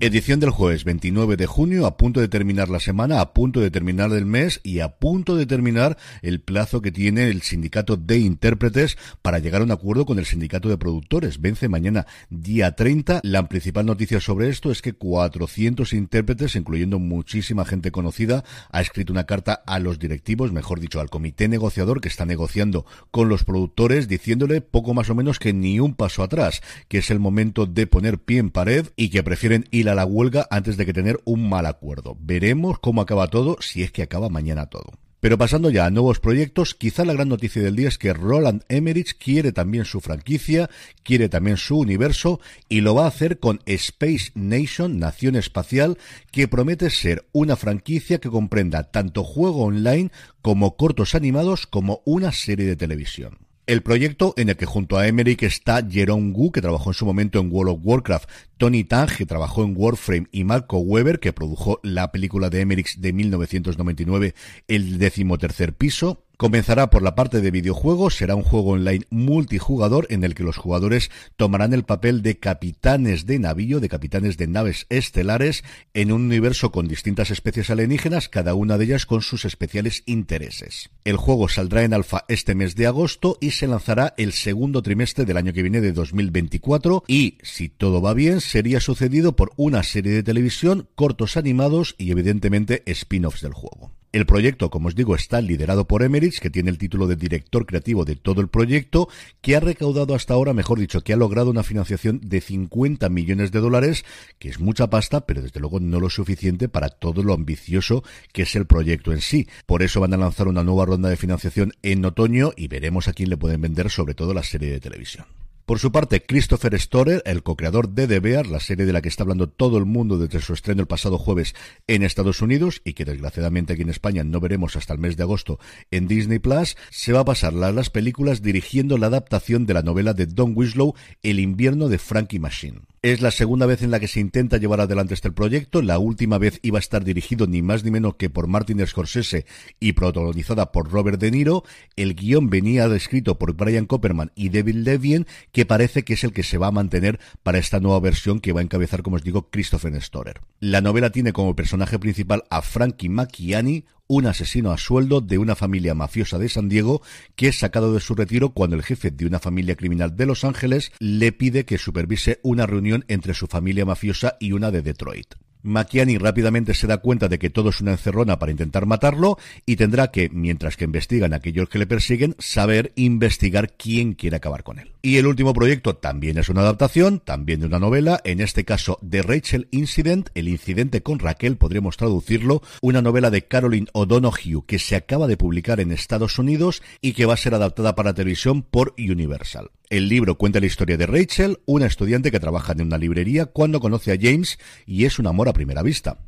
Edición del jueves 29 de junio, a punto de terminar la semana, a punto de terminar el mes y a punto de terminar el plazo que tiene el sindicato de intérpretes para llegar a un acuerdo con el sindicato de productores. Vence mañana día 30. La principal noticia sobre esto es que 400 intérpretes, incluyendo muchísima gente conocida, ha escrito una carta a los directivos, mejor dicho, al comité negociador que está negociando con los productores, diciéndole poco más o menos que ni un paso atrás, que es el momento de poner pie en pared y que prefieren ir a la huelga antes de que tener un mal acuerdo. Veremos cómo acaba todo, si es que acaba mañana todo. Pero pasando ya a nuevos proyectos, quizá la gran noticia del día es que Roland Emmerich quiere también su franquicia, quiere también su universo y lo va a hacer con Space Nation, Nación Espacial, que promete ser una franquicia que comprenda tanto juego online como cortos animados como una serie de televisión. El proyecto en el que junto a Emmerich está Jerome Wu, que trabajó en su momento en World of Warcraft, Tony Tang, que trabajó en Warframe, y Marco Weber, que produjo la película de Emmerich de 1999, El decimotercer piso, Comenzará por la parte de videojuegos, será un juego online multijugador en el que los jugadores tomarán el papel de capitanes de navío, de capitanes de naves estelares, en un universo con distintas especies alienígenas, cada una de ellas con sus especiales intereses. El juego saldrá en alfa este mes de agosto y se lanzará el segundo trimestre del año que viene de 2024 y, si todo va bien, sería sucedido por una serie de televisión, cortos animados y evidentemente spin-offs del juego. El proyecto, como os digo, está liderado por Que tiene el título de director creativo de todo el proyecto, que ha recaudado hasta ahora, mejor dicho, que ha logrado una financiación de 50 millones de dólares, que es mucha pasta, pero desde luego no lo suficiente para todo lo ambicioso que es el proyecto en sí. Por eso van a lanzar una nueva ronda de financiación en otoño y veremos a quién le pueden vender sobre todo la serie de televisión. Por su parte, Christopher Storer, el co-creador de The Bear, la serie de la que está hablando todo el mundo desde su estreno el pasado jueves en Estados Unidos y que desgraciadamente aquí en España no veremos hasta el mes de agosto en Disney Plus, se va a pasar las películas dirigiendo la adaptación de la novela de Don Winslow El invierno de Frankie Machine. Es la segunda vez en la que se intenta llevar adelante este proyecto. La última vez iba a estar dirigido ni más ni menos que por Martin Scorsese y protagonizada por Robert De Niro. El guion venía escrito por Brian Copperman y David Levien, que parece que es el que se va a mantener para esta nueva versión que va a encabezar, como os digo, Christopher Storer. La novela tiene como personaje principal a Frankie Macchiani, un asesino a sueldo de una familia mafiosa de San Diego que es sacado de su retiro cuando el jefe de una familia criminal de Los Ángeles le pide que supervise una reunión entre su familia mafiosa y una de Detroit. Macchiani rápidamente se da cuenta de que todo es una encerrona para intentar matarlo y tendrá que, mientras que investigan a aquellos que le persiguen, saber investigar quién quiere acabar con él. Y el último proyecto también es una adaptación, también de una novela, en este caso de Rachel Incident, el incidente con Raquel, podríamos traducirlo, una novela de Caroline O'Donoghue que se acaba de publicar en Estados Unidos y que va a ser adaptada para televisión por Universal. El libro cuenta la historia de Rachel, una estudiante que trabaja en una librería cuando conoce a James y es un amor a primera vista.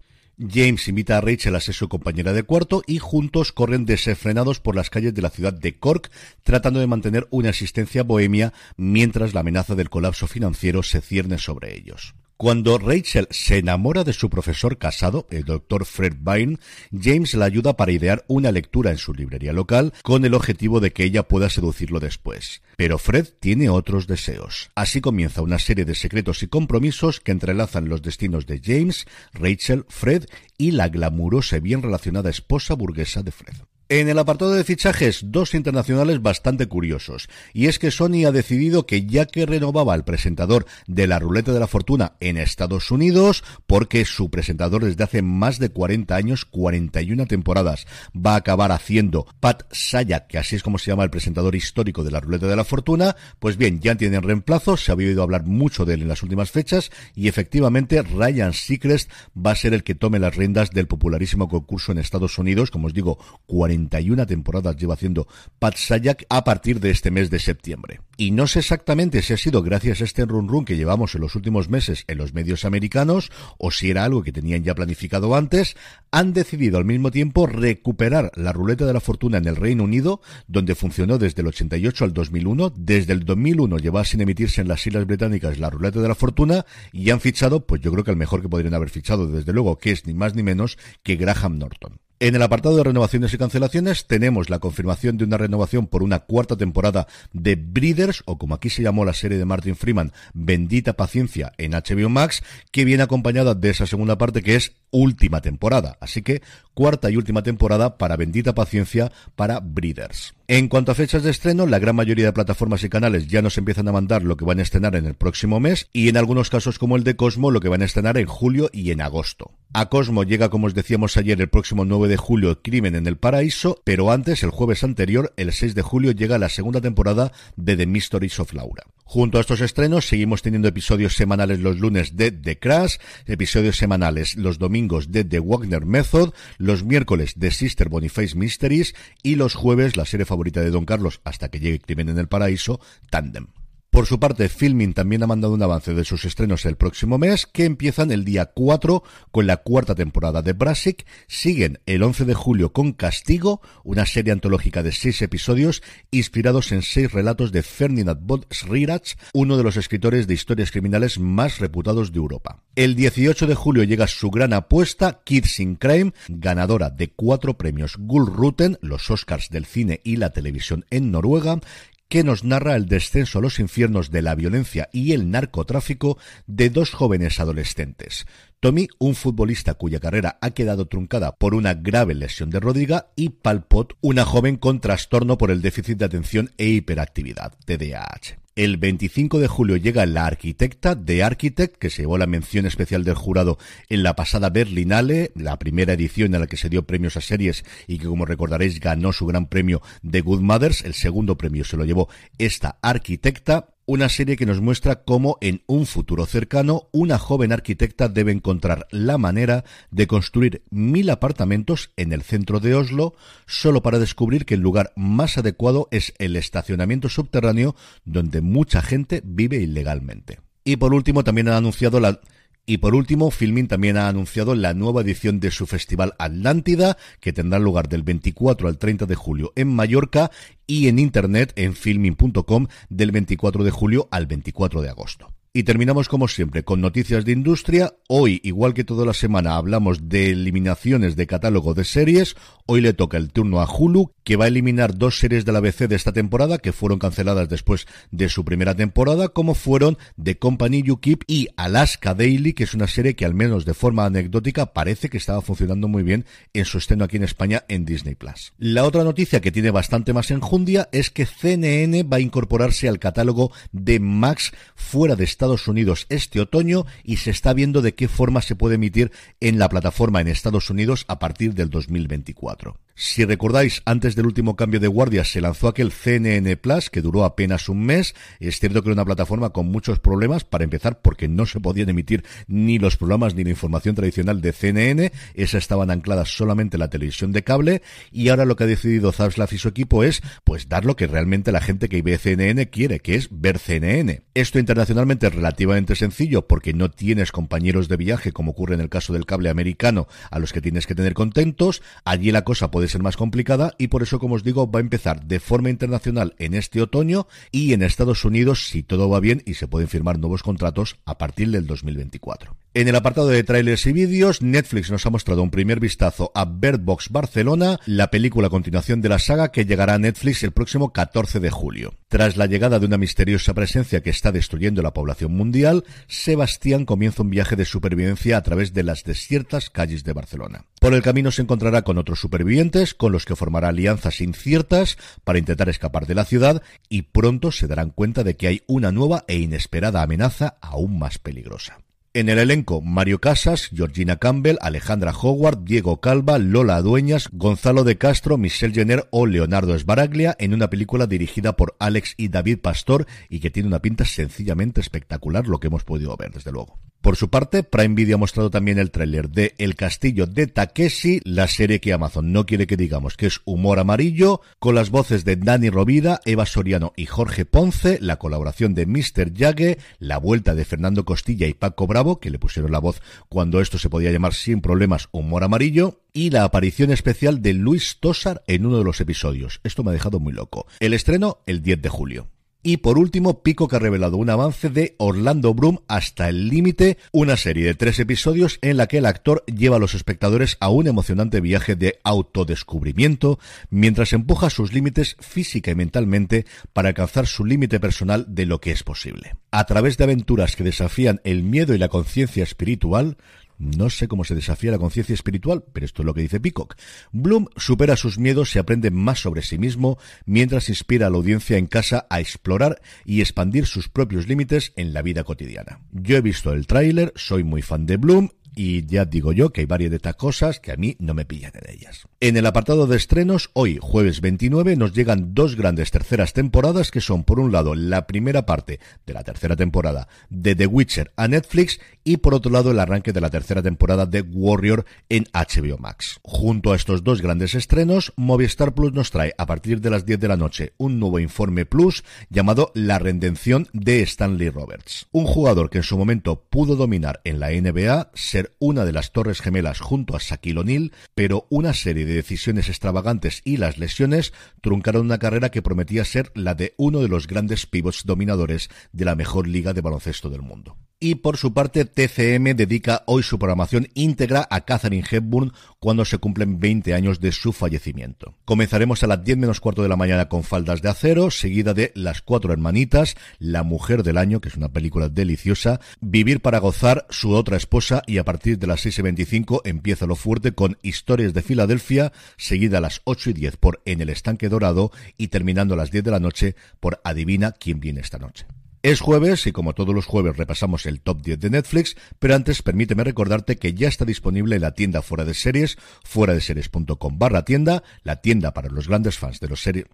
James invita a Rachel a ser su compañera de cuarto y juntos corren desenfrenados por las calles de la ciudad de Cork, tratando de mantener una existencia bohemia mientras la amenaza del colapso financiero se cierne sobre ellos. Cuando Rachel se enamora de su profesor casado, el doctor Fred Byrne, James la ayuda para idear una lectura en su librería local con el objetivo de que ella pueda seducirlo después. Pero Fred tiene otros deseos. Así comienza una serie de secretos y compromisos que entrelazan los destinos de James, Rachel, Fred y la glamurosa y bien relacionada esposa burguesa de Fred. En el apartado de fichajes, dos internacionales bastante curiosos. Y es que Sony ha decidido que ya que renovaba el presentador de la ruleta de la fortuna en Estados Unidos, porque su presentador desde hace más de 40 años, 41 temporadas, va a acabar haciendo Pat Sayak, que así es como se llama el presentador histórico de la ruleta de la fortuna, pues bien, ya tienen reemplazo, se había oído hablar mucho de él en las últimas fechas, y efectivamente Ryan Seacrest va a ser el que tome las riendas del popularísimo concurso en Estados Unidos, como os digo, 40 41 temporadas lleva haciendo Pat a partir de este mes de septiembre. Y no sé exactamente si ha sido gracias a este run run que llevamos en los últimos meses en los medios americanos o si era algo que tenían ya planificado antes, han decidido al mismo tiempo recuperar la ruleta de la fortuna en el Reino Unido, donde funcionó desde el 88 al 2001. Desde el 2001 lleva sin emitirse en las Islas Británicas la ruleta de la fortuna y han fichado, pues yo creo que el mejor que podrían haber fichado, desde luego, que es ni más ni menos que Graham Norton. En el apartado de renovaciones y cancelaciones tenemos la confirmación de una renovación por una cuarta temporada de Breeders, o como aquí se llamó la serie de Martin Freeman, Bendita Paciencia en HBO Max, que viene acompañada de esa segunda parte que es última temporada. Así que cuarta y última temporada para Bendita Paciencia para Breeders. En cuanto a fechas de estreno, la gran mayoría de plataformas y canales ya nos empiezan a mandar lo que van a estrenar en el próximo mes y en algunos casos como el de Cosmo lo que van a estrenar en julio y en agosto. A Cosmo llega, como os decíamos ayer, el próximo 9 de julio Crimen en el Paraíso, pero antes, el jueves anterior, el 6 de julio, llega la segunda temporada de The Mysteries of Laura. Junto a estos estrenos, seguimos teniendo episodios semanales los lunes de The Crash, episodios semanales los domingos de The Wagner Method, los miércoles de Sister Boniface Mysteries y los jueves la serie favorita de Don Carlos hasta que llegue Crimen en el Paraíso, Tandem. Por su parte, Filming también ha mandado un avance de sus estrenos el próximo mes, que empiezan el día 4 con la cuarta temporada de Brassic, siguen el 11 de julio con Castigo, una serie antológica de seis episodios inspirados en seis relatos de Ferdinand von Schirach, uno de los escritores de historias criminales más reputados de Europa. El 18 de julio llega su gran apuesta, Kids in Crime, ganadora de cuatro premios Gullruten, los Oscars del cine y la televisión en Noruega, que nos narra el descenso a los infiernos de la violencia y el narcotráfico de dos jóvenes adolescentes. Tommy, un futbolista cuya carrera ha quedado truncada por una grave lesión de rodilla, y Palpot, una joven con trastorno por el déficit de atención e hiperactividad, TDAH. El 25 de julio llega La Arquitecta de Architect, que se llevó la mención especial del jurado en la pasada Berlinale, la primera edición en la que se dio premios a series y que, como recordaréis, ganó su gran premio de Good Mothers. El segundo premio se lo llevó esta Arquitecta una serie que nos muestra cómo en un futuro cercano una joven arquitecta debe encontrar la manera de construir mil apartamentos en el centro de Oslo solo para descubrir que el lugar más adecuado es el estacionamiento subterráneo donde mucha gente vive ilegalmente. Y por último también han anunciado la y por último, Filmin también ha anunciado la nueva edición de su festival Atlántida, que tendrá lugar del 24 al 30 de julio en Mallorca y en internet en filmin.com del 24 de julio al 24 de agosto. Y terminamos como siempre con noticias de industria. Hoy, igual que toda la semana, hablamos de eliminaciones de catálogo de series. Hoy le toca el turno a Hulu, que va a eliminar dos series de la BC de esta temporada que fueron canceladas después de su primera temporada, como fueron The Company You Keep y Alaska Daily, que es una serie que al menos de forma anecdótica parece que estaba funcionando muy bien en su estreno aquí en España en Disney Plus. La otra noticia que tiene bastante más enjundia es que CNN va a incorporarse al catálogo de Max fuera de Estados Unidos este otoño y se está viendo de qué forma se puede emitir en la plataforma en Estados Unidos a partir del 2024. Si recordáis, antes del último cambio de guardia se lanzó aquel CNN Plus que duró apenas un mes. Es cierto que era una plataforma con muchos problemas, para empezar, porque no se podían emitir ni los programas ni la información tradicional de CNN. Esas estaban ancladas solamente en la televisión de cable. Y ahora lo que ha decidido Zaslav y su equipo es, pues, dar lo que realmente la gente que ve CNN quiere, que es ver CNN. Esto internacionalmente es relativamente sencillo porque no tienes compañeros de viaje, como ocurre en el caso del cable americano, a los que tienes que tener contentos. Allí la cosa puede ser más complicada y por eso, como os digo, va a empezar de forma internacional en este otoño y en Estados Unidos, si todo va bien y se pueden firmar nuevos contratos a partir del 2024. En el apartado de trailers y vídeos, Netflix nos ha mostrado un primer vistazo a Bird Box Barcelona, la película a continuación de la saga que llegará a Netflix el próximo 14 de julio. Tras la llegada de una misteriosa presencia que está destruyendo la población mundial, Sebastián comienza un viaje de supervivencia a través de las desiertas calles de Barcelona. Por el camino se encontrará con otros supervivientes, con los que formará alianzas inciertas para intentar escapar de la ciudad y pronto se darán cuenta de que hay una nueva e inesperada amenaza aún más peligrosa. En el elenco, Mario Casas, Georgina Campbell, Alejandra Howard, Diego Calva, Lola Dueñas, Gonzalo de Castro, Michelle Jenner o Leonardo Esbaraglia en una película dirigida por Alex y David Pastor y que tiene una pinta sencillamente espectacular lo que hemos podido ver, desde luego. Por su parte, Prime Video ha mostrado también el tráiler de El Castillo de Takeshi, la serie que Amazon no quiere que digamos que es humor amarillo, con las voces de Dani Rovira, Eva Soriano y Jorge Ponce, la colaboración de Mr. Yague, la vuelta de Fernando Costilla y Paco Bravo, que le pusieron la voz cuando esto se podía llamar sin problemas humor amarillo, y la aparición especial de Luis Tosar en uno de los episodios. Esto me ha dejado muy loco. El estreno el 10 de julio. Y por último, Pico que ha revelado un avance de Orlando Bloom hasta el límite, una serie de tres episodios en la que el actor lleva a los espectadores a un emocionante viaje de autodescubrimiento mientras empuja sus límites física y mentalmente para alcanzar su límite personal de lo que es posible. A través de aventuras que desafían el miedo y la conciencia espiritual, no sé cómo se desafía la conciencia espiritual, pero esto es lo que dice Peacock. Bloom supera sus miedos y aprende más sobre sí mismo, mientras inspira a la audiencia en casa a explorar y expandir sus propios límites en la vida cotidiana. Yo he visto el tráiler, soy muy fan de Bloom y ya digo yo que hay varias de estas cosas que a mí no me pillan en ellas. En el apartado de estrenos, hoy, jueves 29, nos llegan dos grandes terceras temporadas que son, por un lado, la primera parte de la tercera temporada de The Witcher a Netflix y, por otro lado, el arranque de la tercera temporada de Warrior en HBO Max. Junto a estos dos grandes estrenos, Movistar Plus nos trae, a partir de las 10 de la noche, un nuevo informe Plus llamado La Redención de Stanley Roberts. Un jugador que en su momento pudo dominar en la NBA, una de las Torres Gemelas junto a Shaquille O'Neal, pero una serie de decisiones extravagantes y las lesiones truncaron una carrera que prometía ser la de uno de los grandes pivots dominadores de la mejor liga de baloncesto del mundo. Y por su parte, TCM dedica hoy su programación íntegra a Catherine Hepburn cuando se cumplen 20 años de su fallecimiento. Comenzaremos a las 10 menos cuarto de la mañana con Faldas de Acero, seguida de Las Cuatro Hermanitas, La Mujer del Año, que es una película deliciosa, Vivir para Gozar, Su Otra Esposa y a partir de las 6 y 25 empieza lo fuerte con Historias de Filadelfia, seguida a las 8 y 10 por En el Estanque Dorado y terminando a las 10 de la noche por Adivina quién viene esta noche. Es jueves y como todos los jueves repasamos el top 10 de Netflix, pero antes permíteme recordarte que ya está disponible la tienda fuera de series, fuera de series.com barra tienda, la tienda para los grandes fans de los series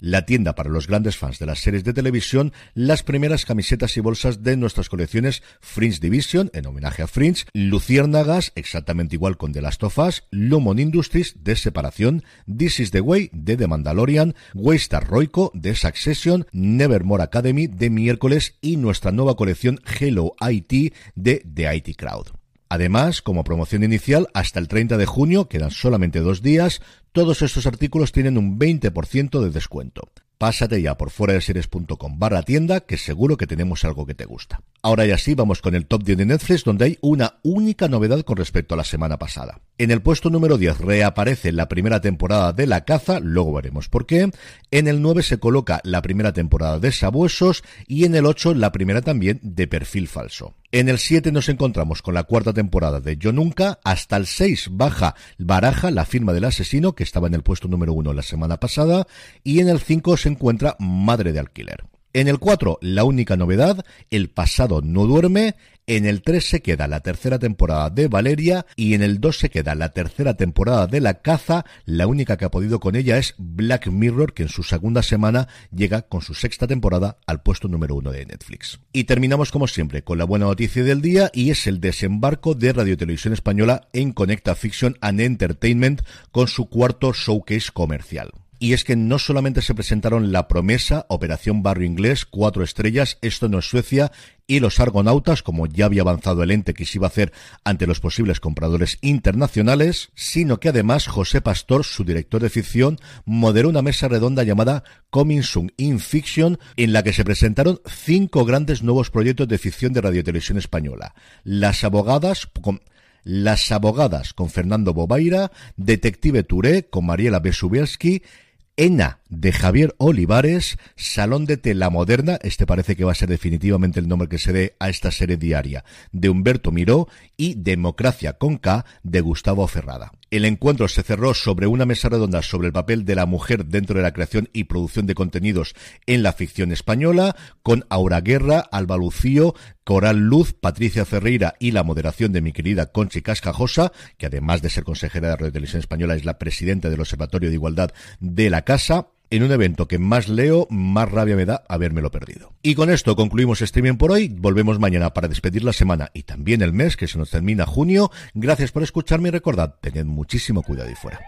la tienda para los grandes fans de las series de televisión, las primeras camisetas y bolsas de nuestras colecciones Fringe Division, en homenaje a Fringe, Luciérnagas, exactamente igual con The Last of Us, Lumon Industries, de Separación, This is the Way, de The Mandalorian, Waystar Roico, de Succession, Nevermore Academy, de Miércoles y nuestra nueva colección Hello IT, de The IT Crowd. Además, como promoción inicial, hasta el 30 de junio, quedan solamente dos días, todos estos artículos tienen un 20% de descuento. Pásate ya por fuera de series.com barra tienda, que seguro que tenemos algo que te gusta. Ahora ya sí, vamos con el top 10 de Netflix, donde hay una única novedad con respecto a la semana pasada. En el puesto número 10 reaparece la primera temporada de La Caza, luego veremos por qué. En el 9 se coloca la primera temporada de Sabuesos y en el 8 la primera también de Perfil Falso. En el 7 nos encontramos con la cuarta temporada de Yo Nunca. Hasta el 6 baja Baraja, la firma del asesino, que estaba en el puesto número 1 la semana pasada. Y en el 5 se encuentra Madre de Alquiler. En el 4, la única novedad, El pasado no duerme. En el 3 se queda la tercera temporada de Valeria y en el 2 se queda la tercera temporada de La Caza. La única que ha podido con ella es Black Mirror, que en su segunda semana llega con su sexta temporada al puesto número 1 de Netflix. Y terminamos como siempre con la buena noticia del día y es el desembarco de Radio Televisión Española en Conecta Fiction and Entertainment con su cuarto showcase comercial. Y es que no solamente se presentaron La Promesa, Operación Barrio Inglés, cuatro estrellas, Esto no es Suecia y Los Argonautas, como ya había avanzado el ente que se iba a hacer ante los posibles compradores internacionales, sino que además José Pastor, su director de ficción, moderó una mesa redonda llamada Coming Soon in Fiction, en la que se presentaron cinco grandes nuevos proyectos de ficción de radiotelevisión española. Las abogadas con las abogadas con Fernando Bobaira, Detective Touré con Mariela Besubielski, ENA de Javier Olivares, Salón de Tela Moderna, este parece que va a ser definitivamente el nombre que se dé a esta serie diaria, de Humberto Miró y Democracia con K de Gustavo Ferrada. El encuentro se cerró sobre una mesa redonda sobre el papel de la mujer dentro de la creación y producción de contenidos en la ficción española, con Aura Guerra, Alba Lucío, Coral Luz, Patricia Ferreira y la moderación de mi querida Conchi Cascajosa, que además de ser consejera de Radio Televisión Española es la presidenta del Observatorio de Igualdad de la Casa, en un evento que más leo, más rabia me da habérmelo perdido. Y con esto concluimos streaming por hoy. Volvemos mañana para despedir la semana y también el mes que se nos termina junio. Gracias por escucharme y recordad, tened muchísimo cuidado y fuera.